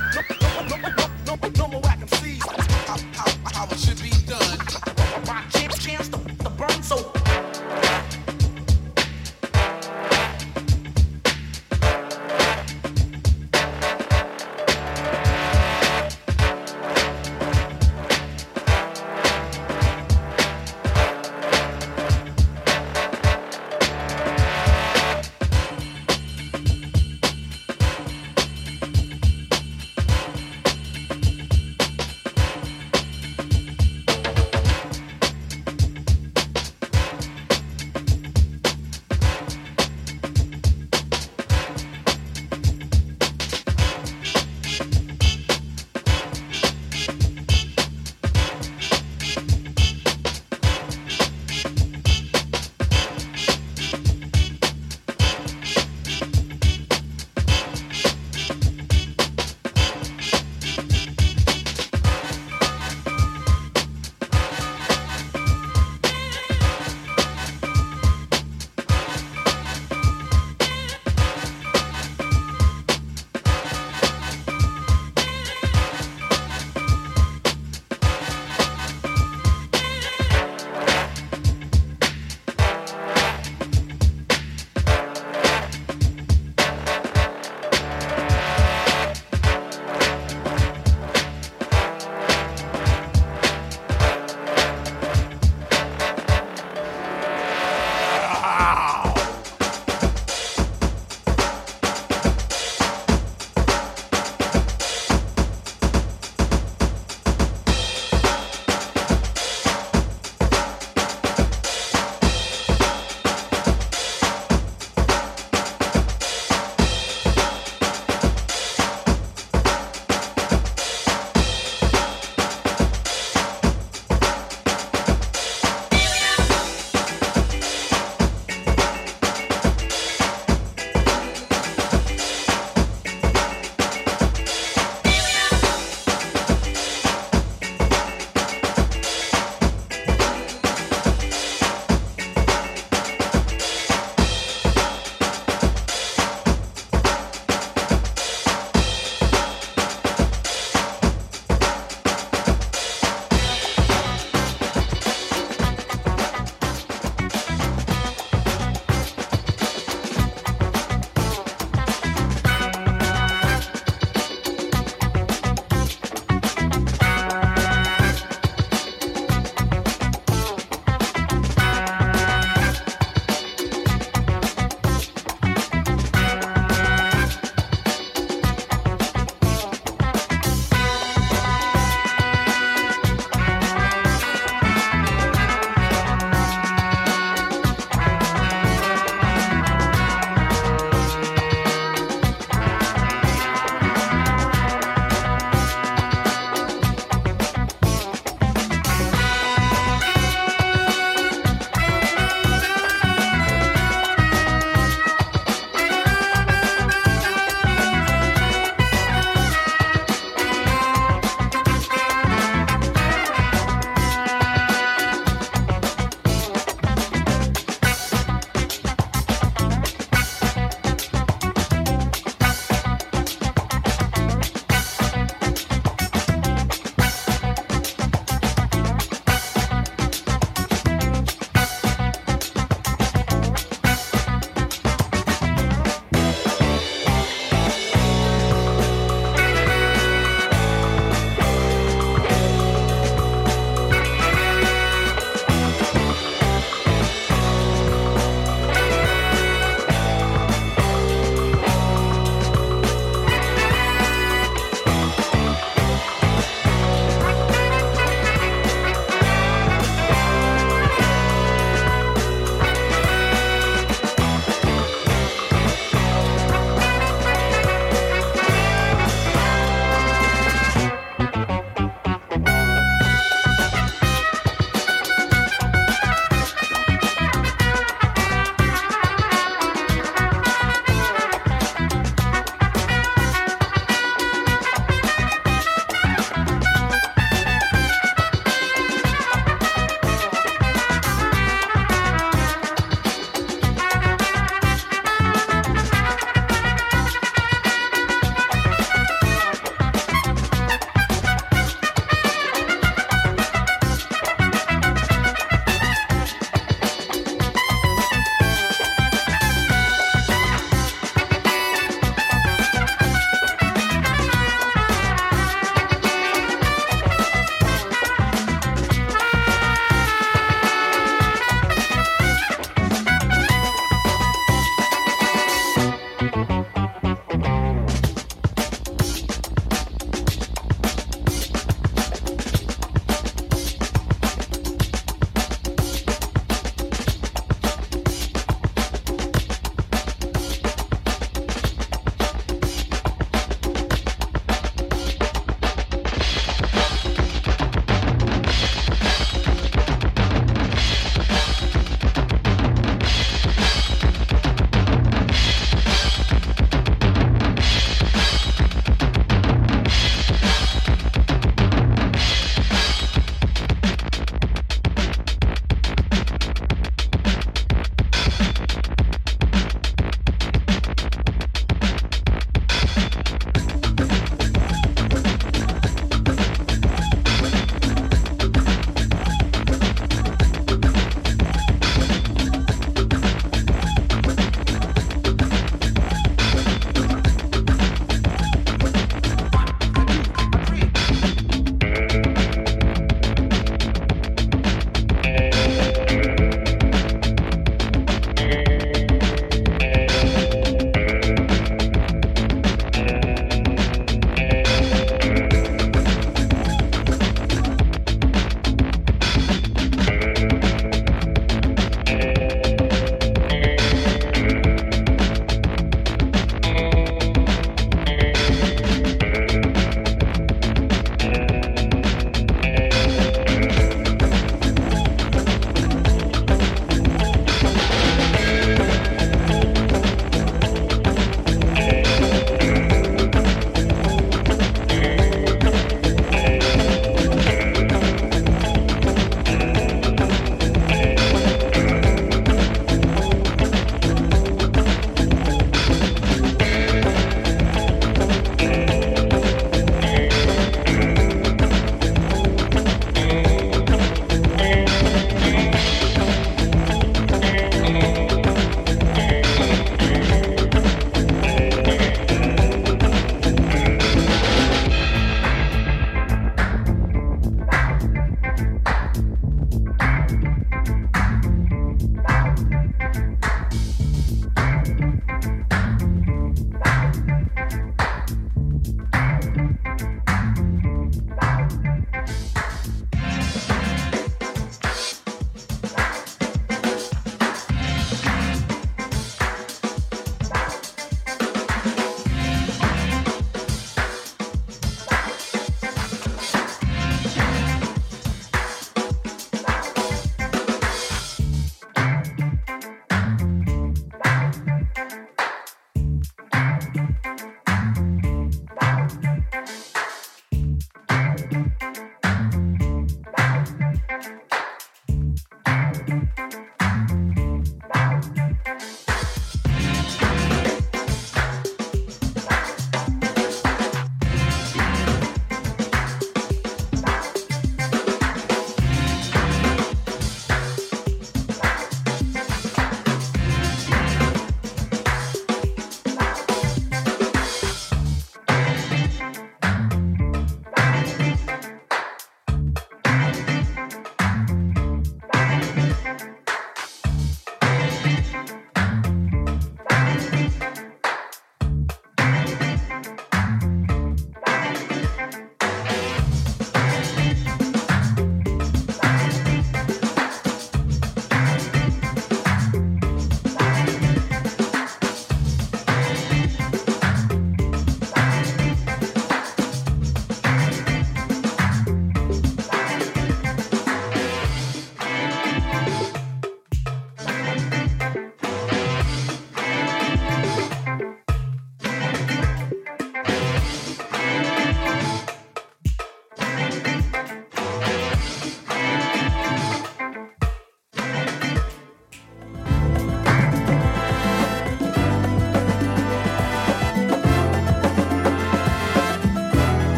it.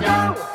go.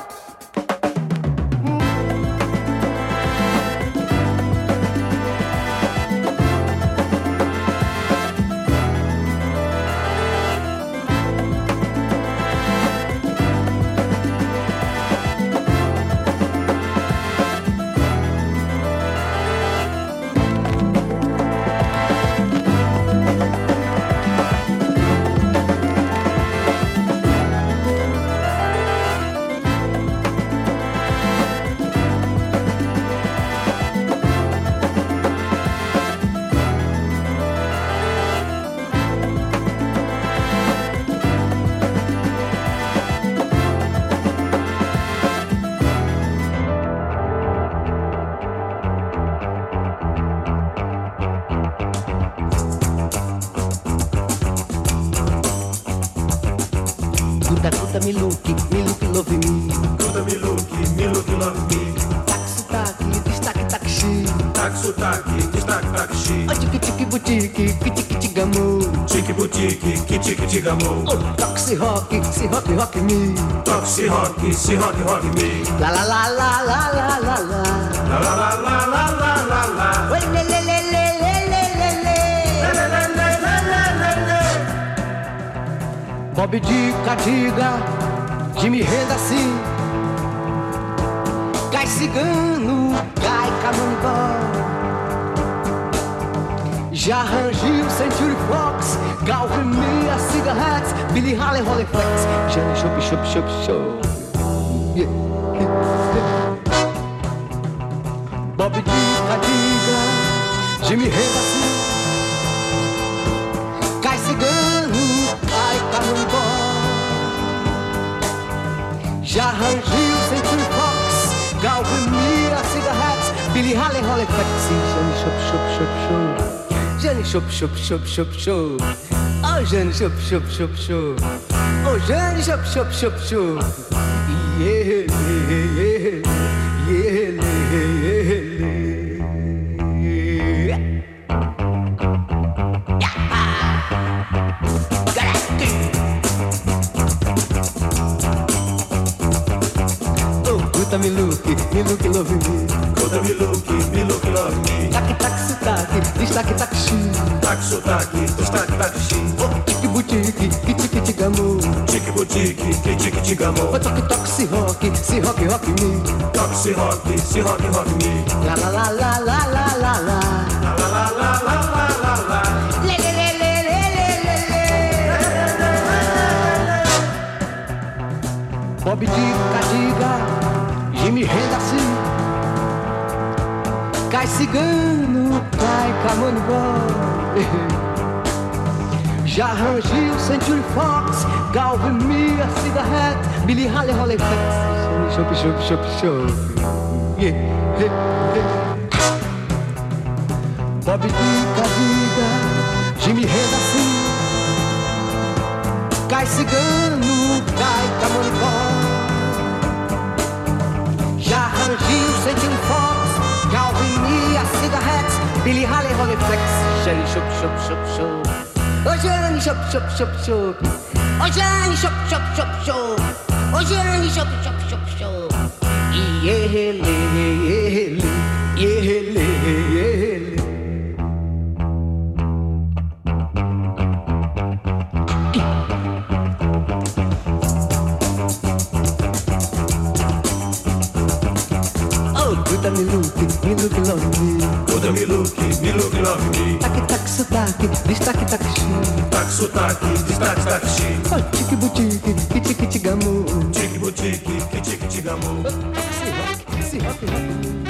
Sotaque, destaque, taxi. Oh, tique, tique, boutique, tique, tique, gamo. Tique, boutique, que tique, tigamo. Oh, taxi, rock, se rock, rock me. Se rock, se rock, rock me. La la la la la la la la. La la la la la la la la. Oi, le, le, le, le, le, le, le, le. Bob Dica, diga, Jimmy renda assim. Cai cigano, cai. Já rangiu Century Fox, Gal Renia, Billy Haley, Rolleiflex. Já chup, chup, chup, chup. Yeah. Bob Dica, diga, Jimmy Rebacil. Cai cigano, cai canombó. Já rangiu Century Fox, Gal Renia, Billy Hats, Billy Flex, Rolleiflex. Já chup, chup, chup, chup. jeune chop chop chop chop chop. Oh jeune chop chop chop chop. Oh jeune chop chop chop chop. Yeah, yeah, yeah. Rock, se rock, rock me. La la la la la la la la. La la la la la la la la. Le, le, le, le, le, le, le, le. Bob Dica, diga, Jimmy renda assim. Cai cigano, cai camonibó. Já arranjei o Century Fox, Galvin Mia, Cigarette, Billy Holly, Holly Flex. Shop, shop, shop, shop. Hey, hey, hey. Bob Dica, vida, Jimmy Renda, sim. Cai cigano, gaita, monicó. Já rangiu, um Fox, Calvin cigarrete Billy Haley, Ronnie Flex, Jenny, chup, chup, chup, chup. Ô, Jenny, chup, chup, chup, chup. Ô, Jenny, chup, chup, chup, chup. Ô, Jenny, chup, chup, chup, chup. 예헬레 예헬레 예헬레 예헬레. Me look, me look, love me. Guta me look, me look, love me. Tac, tac, sotaque, destaque, taxi. Tac, sotaque, destaque, taxi. Oh, tique, boutique, que tique, tigamo. Tique, boutique, que tique, tigamo. Se rock, se rock, rock.